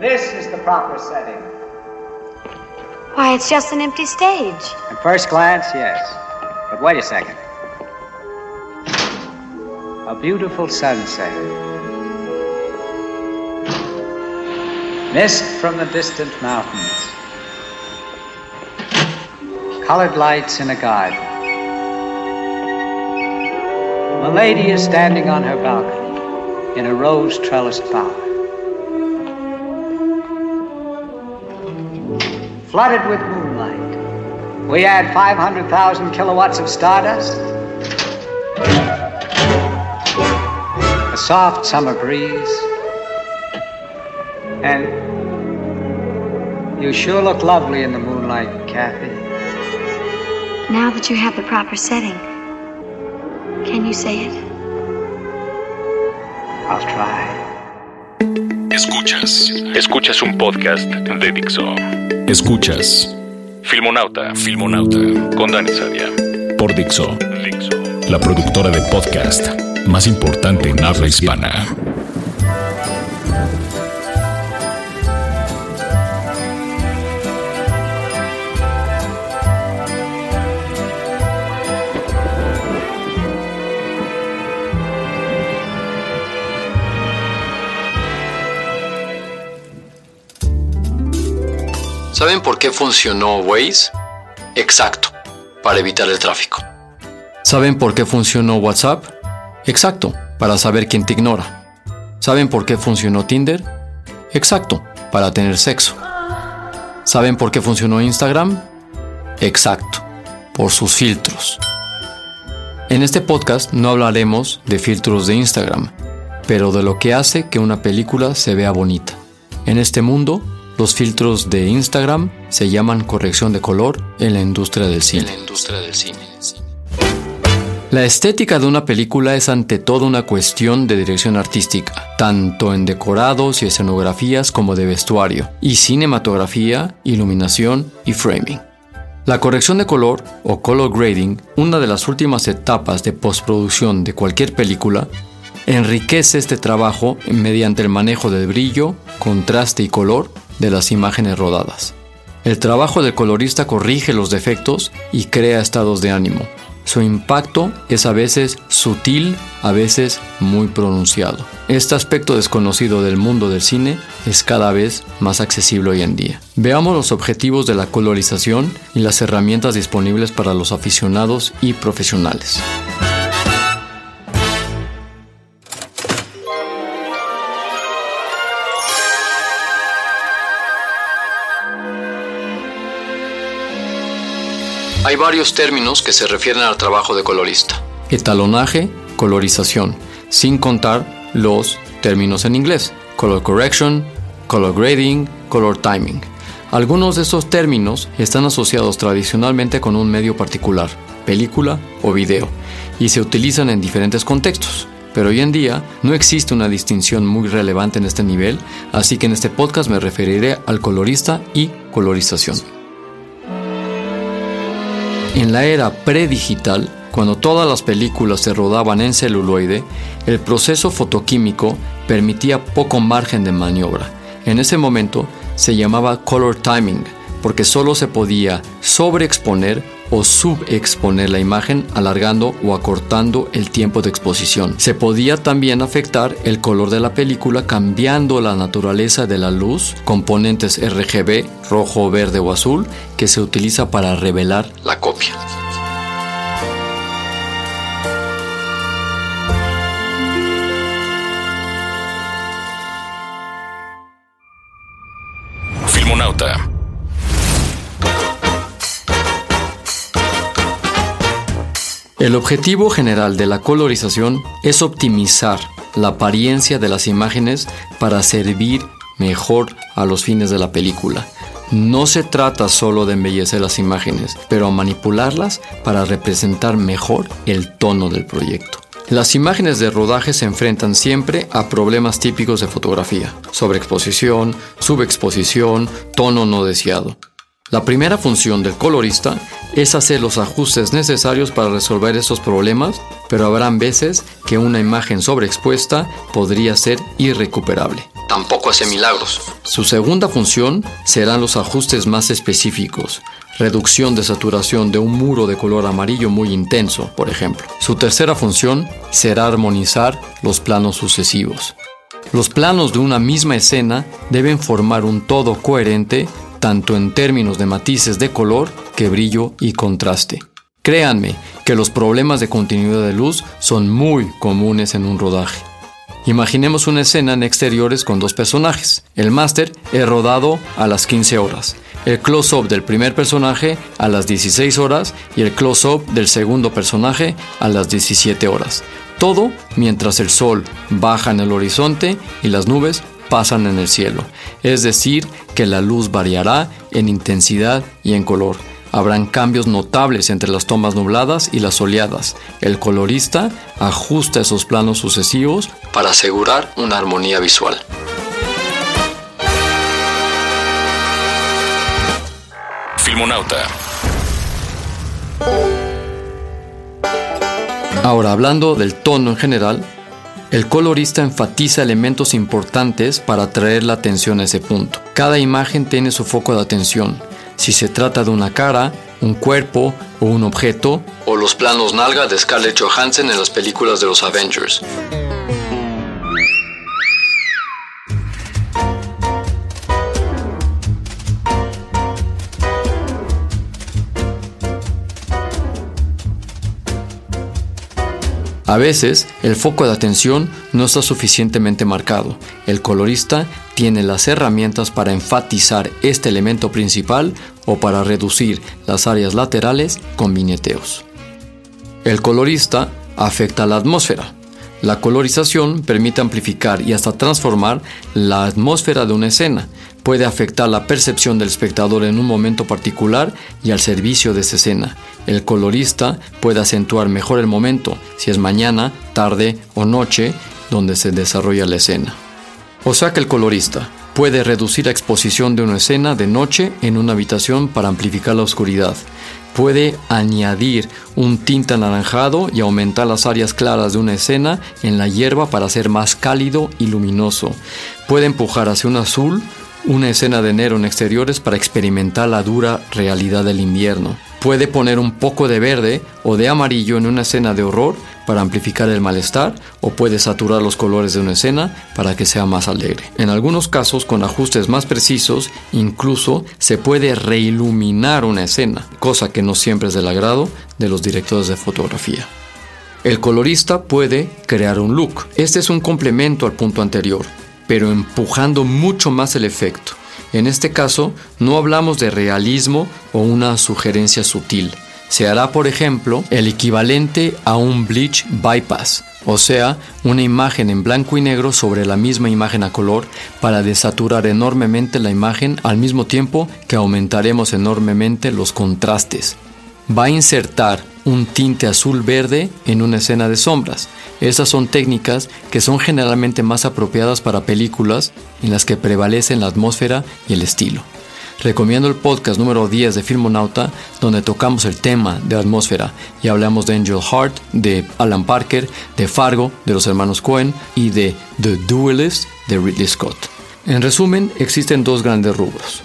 This is the proper setting. Why, it's just an empty stage. At first glance, yes. But wait a second. A beautiful sunset. Mist from the distant mountains. Colored lights in a garden. A lady is standing on her balcony in a rose trellised bower. Flooded with moonlight. We add 500,000 kilowatts of stardust. A soft summer breeze. And you sure look lovely in the moonlight, Kathy. Now that you have the proper setting, can you say it? I'll try. Escuchas. Escuchas un podcast de Dixo. Escuchas. Filmonauta. Filmonauta. Con Dani Sadia. Por Dixo. Dixo. La productora de podcast más importante en habla hispana. ¿Saben por qué funcionó Waze? Exacto, para evitar el tráfico. ¿Saben por qué funcionó WhatsApp? Exacto, para saber quién te ignora. ¿Saben por qué funcionó Tinder? Exacto, para tener sexo. ¿Saben por qué funcionó Instagram? Exacto, por sus filtros. En este podcast no hablaremos de filtros de Instagram, pero de lo que hace que una película se vea bonita. En este mundo, los filtros de Instagram se llaman corrección de color en la industria del cine. La estética de una película es ante todo una cuestión de dirección artística, tanto en decorados y escenografías como de vestuario, y cinematografía, iluminación y framing. La corrección de color, o color grading, una de las últimas etapas de postproducción de cualquier película, enriquece este trabajo mediante el manejo del brillo, contraste y color de las imágenes rodadas. El trabajo del colorista corrige los defectos y crea estados de ánimo. Su impacto es a veces sutil, a veces muy pronunciado. Este aspecto desconocido del mundo del cine es cada vez más accesible hoy en día. Veamos los objetivos de la colorización y las herramientas disponibles para los aficionados y profesionales. Hay varios términos que se refieren al trabajo de colorista. Etalonaje, colorización, sin contar los términos en inglés. Color correction, color grading, color timing. Algunos de estos términos están asociados tradicionalmente con un medio particular, película o video, y se utilizan en diferentes contextos. Pero hoy en día no existe una distinción muy relevante en este nivel, así que en este podcast me referiré al colorista y colorización. En la era predigital, cuando todas las películas se rodaban en celuloide, el proceso fotoquímico permitía poco margen de maniobra. En ese momento se llamaba color timing, porque solo se podía sobreexponer o subexponer la imagen alargando o acortando el tiempo de exposición. Se podía también afectar el color de la película cambiando la naturaleza de la luz, componentes RGB, rojo, verde o azul, que se utiliza para revelar la copia. Filmonauta. El objetivo general de la colorización es optimizar la apariencia de las imágenes para servir mejor a los fines de la película. No se trata solo de embellecer las imágenes, pero manipularlas para representar mejor el tono del proyecto. Las imágenes de rodaje se enfrentan siempre a problemas típicos de fotografía, sobreexposición, subexposición, tono no deseado. La primera función del colorista es hacer los ajustes necesarios para resolver estos problemas, pero habrán veces que una imagen sobreexpuesta podría ser irrecuperable. Tampoco hace milagros. Su segunda función serán los ajustes más específicos, reducción de saturación de un muro de color amarillo muy intenso, por ejemplo. Su tercera función será armonizar los planos sucesivos. Los planos de una misma escena deben formar un todo coherente tanto en términos de matices de color que brillo y contraste. Créanme que los problemas de continuidad de luz son muy comunes en un rodaje. Imaginemos una escena en exteriores con dos personajes. El máster es rodado a las 15 horas, el close-up del primer personaje a las 16 horas y el close-up del segundo personaje a las 17 horas. Todo mientras el sol baja en el horizonte y las nubes pasan en el cielo, es decir, que la luz variará en intensidad y en color. Habrán cambios notables entre las tomas nubladas y las soleadas. El colorista ajusta esos planos sucesivos para asegurar una armonía visual. Filmonauta. Ahora, hablando del tono en general, el colorista enfatiza elementos importantes para atraer la atención a ese punto. Cada imagen tiene su foco de atención. Si se trata de una cara, un cuerpo o un objeto, o los planos nalga de Scarlett Johansson en las películas de los Avengers. A veces, el foco de atención no está suficientemente marcado. El colorista tiene las herramientas para enfatizar este elemento principal o para reducir las áreas laterales con viñeteos. El colorista afecta la atmósfera. La colorización permite amplificar y hasta transformar la atmósfera de una escena. Puede afectar la percepción del espectador en un momento particular y al servicio de esa escena. El colorista puede acentuar mejor el momento, si es mañana, tarde o noche, donde se desarrolla la escena. O sea que el colorista puede reducir la exposición de una escena de noche en una habitación para amplificar la oscuridad puede añadir un tinte anaranjado y aumentar las áreas claras de una escena en la hierba para hacer más cálido y luminoso. Puede empujar hacia un azul una escena de enero en exteriores para experimentar la dura realidad del invierno. Puede poner un poco de verde o de amarillo en una escena de horror para amplificar el malestar o puede saturar los colores de una escena para que sea más alegre. En algunos casos, con ajustes más precisos, incluso se puede reiluminar una escena, cosa que no siempre es del agrado de los directores de fotografía. El colorista puede crear un look. Este es un complemento al punto anterior, pero empujando mucho más el efecto. En este caso, no hablamos de realismo o una sugerencia sutil. Se hará, por ejemplo, el equivalente a un bleach bypass, o sea, una imagen en blanco y negro sobre la misma imagen a color para desaturar enormemente la imagen al mismo tiempo que aumentaremos enormemente los contrastes. Va a insertar un tinte azul verde en una escena de sombras. Esas son técnicas que son generalmente más apropiadas para películas en las que prevalecen la atmósfera y el estilo. Recomiendo el podcast número 10 de Filmonauta, donde tocamos el tema de atmósfera y hablamos de Angel Heart, de Alan Parker, de Fargo, de los hermanos Cohen y de The Duelist de Ridley Scott. En resumen, existen dos grandes rubros.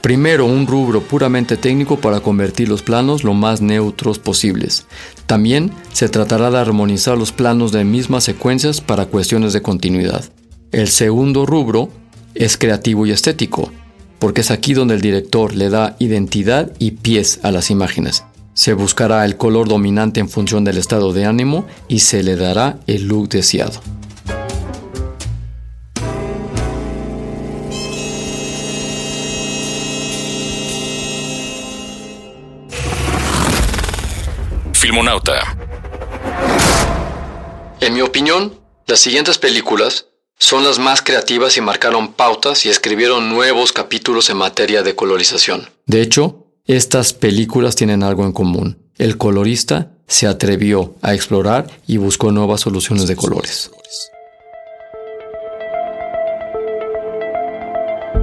Primero, un rubro puramente técnico para convertir los planos lo más neutros posibles. También se tratará de armonizar los planos de mismas secuencias para cuestiones de continuidad. El segundo rubro es creativo y estético, porque es aquí donde el director le da identidad y pies a las imágenes. Se buscará el color dominante en función del estado de ánimo y se le dará el look deseado. Filmonauta. En mi opinión, Las siguientes películas son las más creativas y marcaron pautas y escribieron nuevos capítulos en materia de colorización. De hecho, estas películas tienen algo en común. El colorista se atrevió a explorar y buscó nuevas soluciones de colores.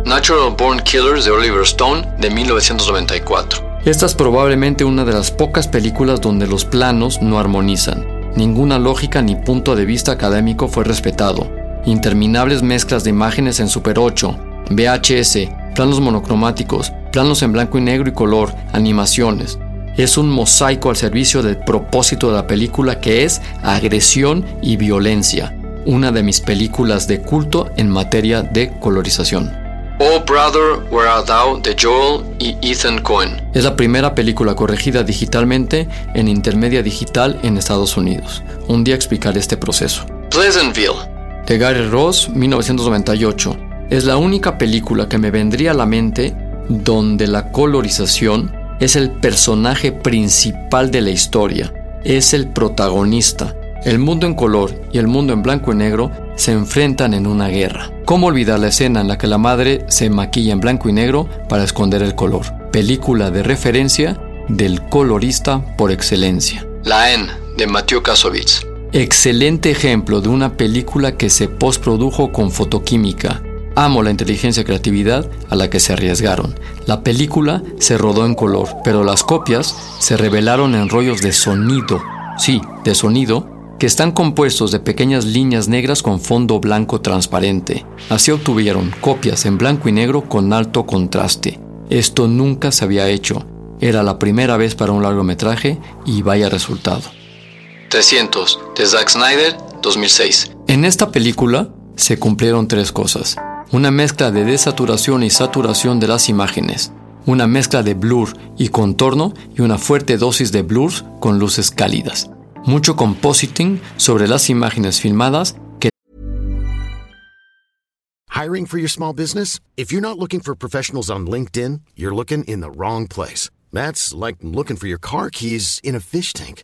Natural Born Killers de Oliver Stone de 1994. Esta es probablemente una de las pocas películas donde los planos no armonizan. Ninguna lógica ni punto de vista académico fue respetado. Interminables mezclas de imágenes en Super 8, VHS, planos monocromáticos, planos en blanco y negro y color, animaciones. Es un mosaico al servicio del propósito de la película que es agresión y violencia, una de mis películas de culto en materia de colorización. Oh Brother, Where Art Thou de Joel y Ethan Cohen. Es la primera película corregida digitalmente en intermedia digital en Estados Unidos. Un día explicaré este proceso. Pleasantville de Gary Ross, 1998. Es la única película que me vendría a la mente donde la colorización es el personaje principal de la historia, es el protagonista. El mundo en color y el mundo en blanco y negro se enfrentan en una guerra. ¿Cómo olvidar la escena en la que la madre se maquilla en blanco y negro para esconder el color? Película de referencia del colorista por excelencia. La N de Mateo Kasovitz. Excelente ejemplo de una película que se postprodujo con fotoquímica. Amo la inteligencia y creatividad a la que se arriesgaron. La película se rodó en color, pero las copias se revelaron en rollos de sonido. Sí, de sonido, que están compuestos de pequeñas líneas negras con fondo blanco transparente. Así obtuvieron copias en blanco y negro con alto contraste. Esto nunca se había hecho. Era la primera vez para un largometraje y vaya resultado. 300 de Zack Snyder, 2006. En esta película se cumplieron tres cosas. Una mezcla de desaturación y saturación de las imágenes, una mezcla de blur y contorno y una fuerte dosis de blurs con luces cálidas mucho compositing sobre las imágenes filmadas que Hiring for your small business? If you're not looking for professionals on LinkedIn, you're looking in the wrong place. That's like looking for your car keys in a fish tank.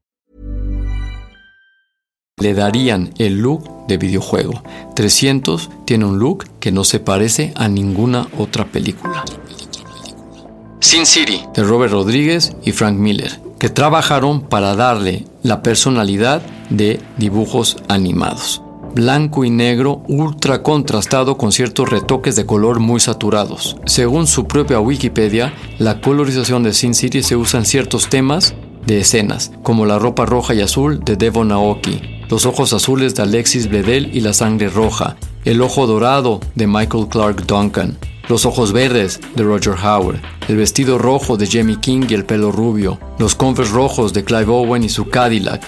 Le darían el look de videojuego. 300 tiene un look que no se parece a ninguna otra película. Sin City, de Robert Rodríguez y Frank Miller, que trabajaron para darle la personalidad de dibujos animados blanco y negro ultra contrastado con ciertos retoques de color muy saturados. Según su propia Wikipedia, la colorización de Sin City se usa en ciertos temas de escenas, como la ropa roja y azul de Devon Aoki, los ojos azules de Alexis Bledel y la sangre roja, el ojo dorado de Michael Clark Duncan, los ojos verdes de Roger Howard, el vestido rojo de Jamie King y el pelo rubio, los Converse rojos de Clive Owen y su Cadillac,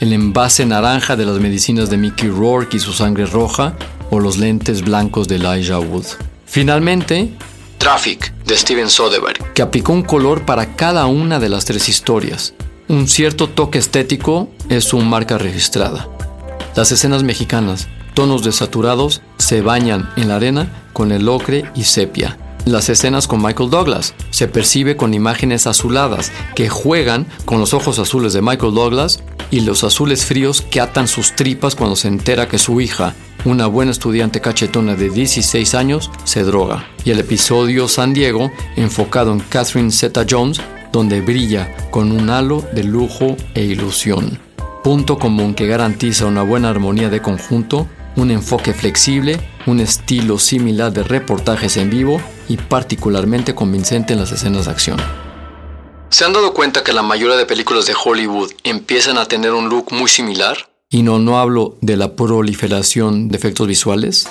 el envase naranja de las medicinas de Mickey Rourke y su sangre roja, o los lentes blancos de Elijah Wood. Finalmente, Traffic de Steven Soderbergh, que aplicó un color para cada una de las tres historias. Un cierto toque estético es su marca registrada. Las escenas mexicanas, tonos desaturados, se bañan en la arena con el ocre y sepia. Las escenas con Michael Douglas se percibe con imágenes azuladas que juegan con los ojos azules de Michael Douglas y los azules fríos que atan sus tripas cuando se entera que su hija, una buena estudiante cachetona de 16 años, se droga. Y el episodio San Diego, enfocado en Catherine Zeta Jones, donde brilla con un halo de lujo e ilusión. Punto común que garantiza una buena armonía de conjunto, un enfoque flexible, un estilo similar de reportajes en vivo y particularmente convincente en las escenas de acción. ¿Se han dado cuenta que la mayoría de películas de Hollywood empiezan a tener un look muy similar? Y no, no hablo de la proliferación de efectos visuales.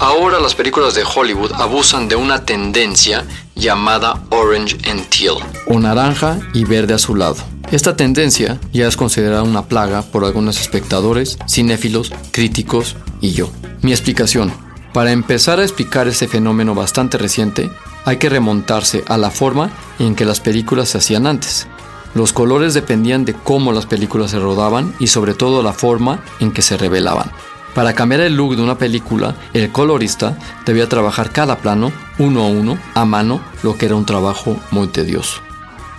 Ahora las películas de Hollywood abusan de una tendencia llamada orange and teal, o naranja y verde azulado. Esta tendencia ya es considerada una plaga por algunos espectadores, cinéfilos, críticos y yo. Mi explicación. Para empezar a explicar este fenómeno bastante reciente, hay que remontarse a la forma en que las películas se hacían antes. Los colores dependían de cómo las películas se rodaban y sobre todo la forma en que se revelaban. Para cambiar el look de una película, el colorista debía trabajar cada plano uno a uno a mano, lo que era un trabajo muy tedioso.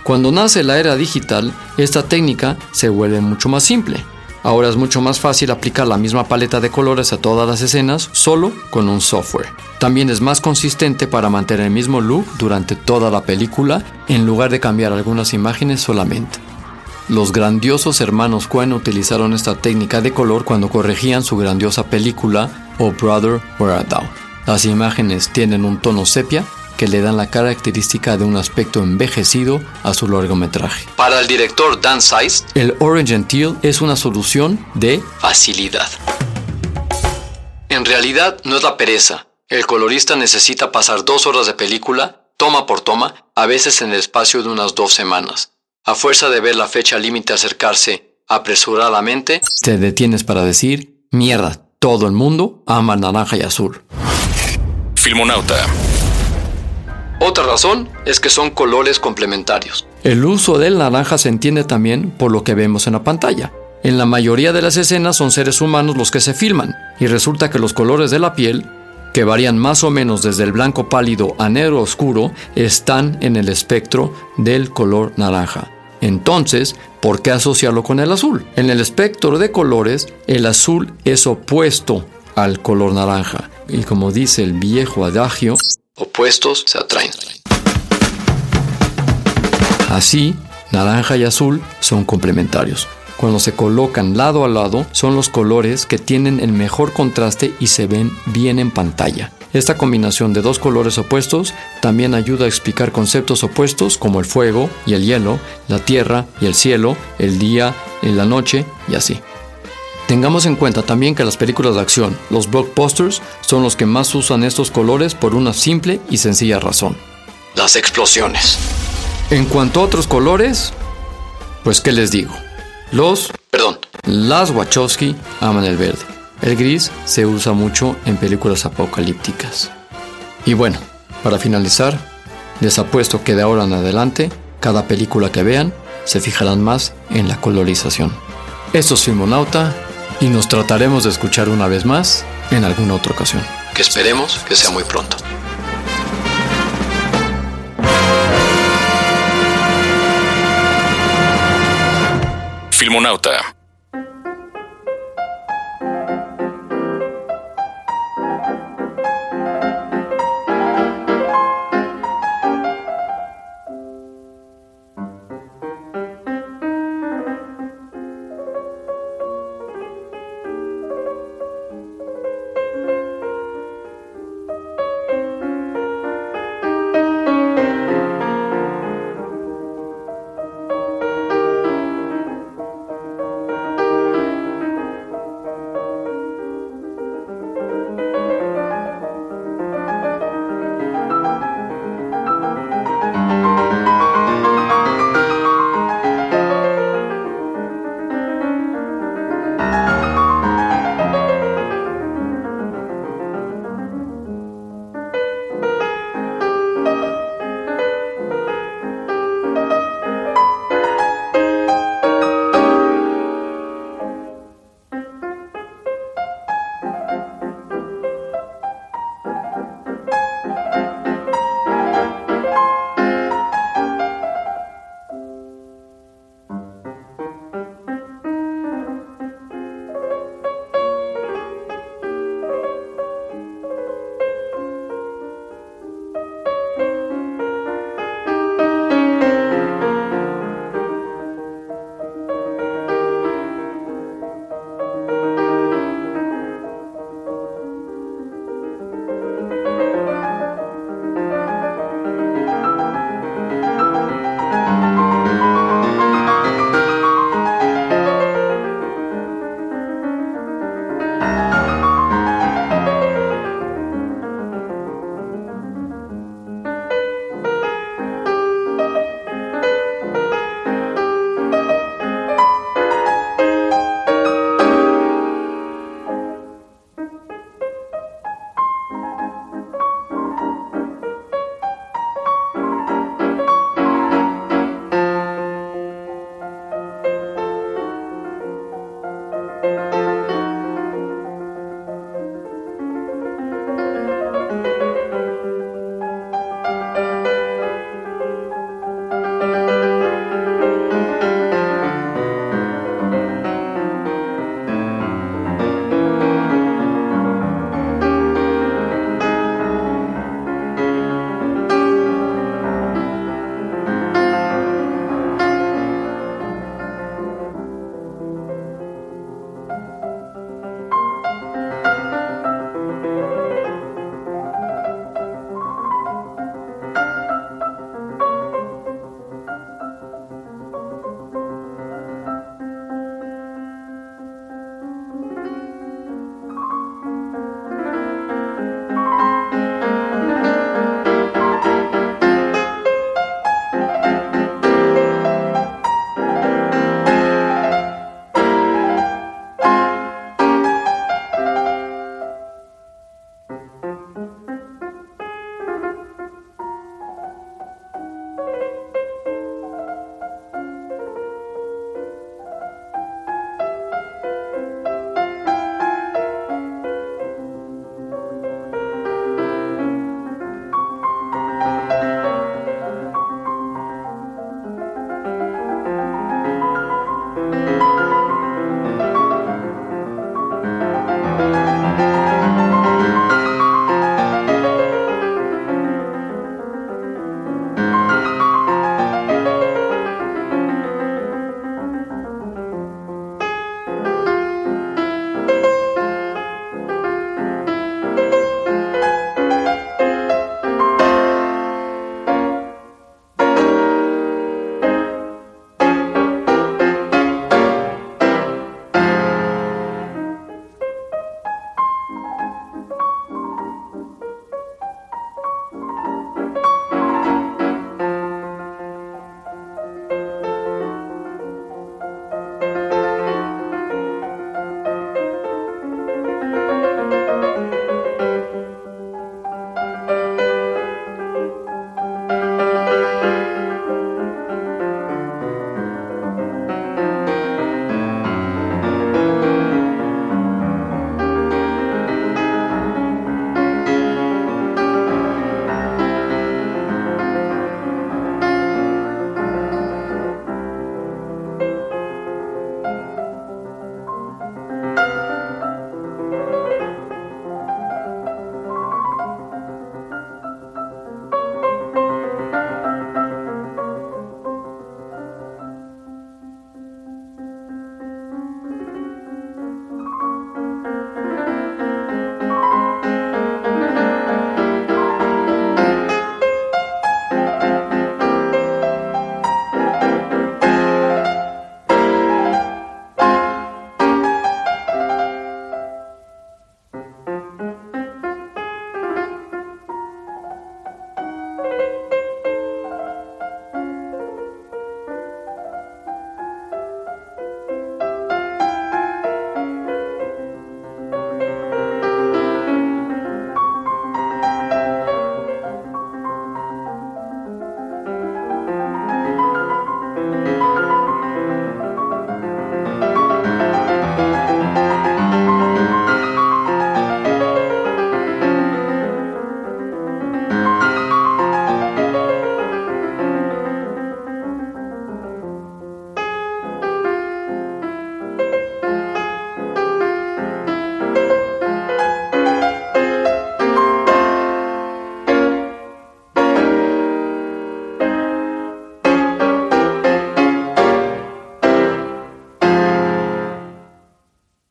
Cuando nace la era digital, esta técnica se vuelve mucho más simple. Ahora es mucho más fácil aplicar la misma paleta de colores a todas las escenas solo con un software. También es más consistente para mantener el mismo look durante toda la película en lugar de cambiar algunas imágenes solamente. Los grandiosos hermanos Coen utilizaron esta técnica de color cuando corregían su grandiosa película Oh Brother, Where Art Thou. Las imágenes tienen un tono sepia que le dan la característica de un aspecto envejecido a su largometraje. Para el director Dan Size, el Orange and Teal es una solución de facilidad. En realidad no es la pereza. El colorista necesita pasar dos horas de película, toma por toma, a veces en el espacio de unas dos semanas. A fuerza de ver la fecha límite acercarse apresuradamente, te detienes para decir, mierda, todo el mundo ama naranja y azul. Filmonauta. Otra razón es que son colores complementarios. El uso del naranja se entiende también por lo que vemos en la pantalla. En la mayoría de las escenas son seres humanos los que se filman, y resulta que los colores de la piel, que varían más o menos desde el blanco pálido a negro oscuro, están en el espectro del color naranja. Entonces, ¿por qué asociarlo con el azul? En el espectro de colores, el azul es opuesto al color naranja. Y como dice el viejo adagio, opuestos se atraen. Así, naranja y azul son complementarios. Cuando se colocan lado a lado, son los colores que tienen el mejor contraste y se ven bien en pantalla. Esta combinación de dos colores opuestos también ayuda a explicar conceptos opuestos como el fuego y el hielo, la tierra y el cielo, el día y la noche y así. Tengamos en cuenta también que las películas de acción, los blockbusters, son los que más usan estos colores por una simple y sencilla razón. Las explosiones. En cuanto a otros colores, pues qué les digo. Los, perdón, las Wachowski aman el verde. El gris se usa mucho en películas apocalípticas. Y bueno, para finalizar, les apuesto que de ahora en adelante, cada película que vean, se fijarán más en la colorización. Esto es Filmonauta y nos trataremos de escuchar una vez más en alguna otra ocasión, que esperemos que sea muy pronto. Filmonauta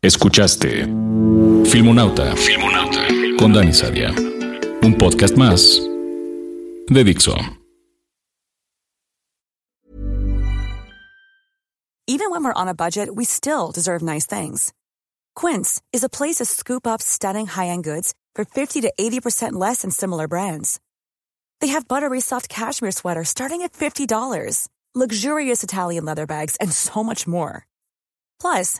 Escuchaste Filmonauta, Filmonauta con Dani Sadia. Un podcast más de Dixo. Even when we're on a budget, we still deserve nice things. Quince is a place to scoop up stunning high-end goods for 50 to 80% less than similar brands. They have buttery soft cashmere sweaters starting at $50, luxurious Italian leather bags, and so much more. Plus,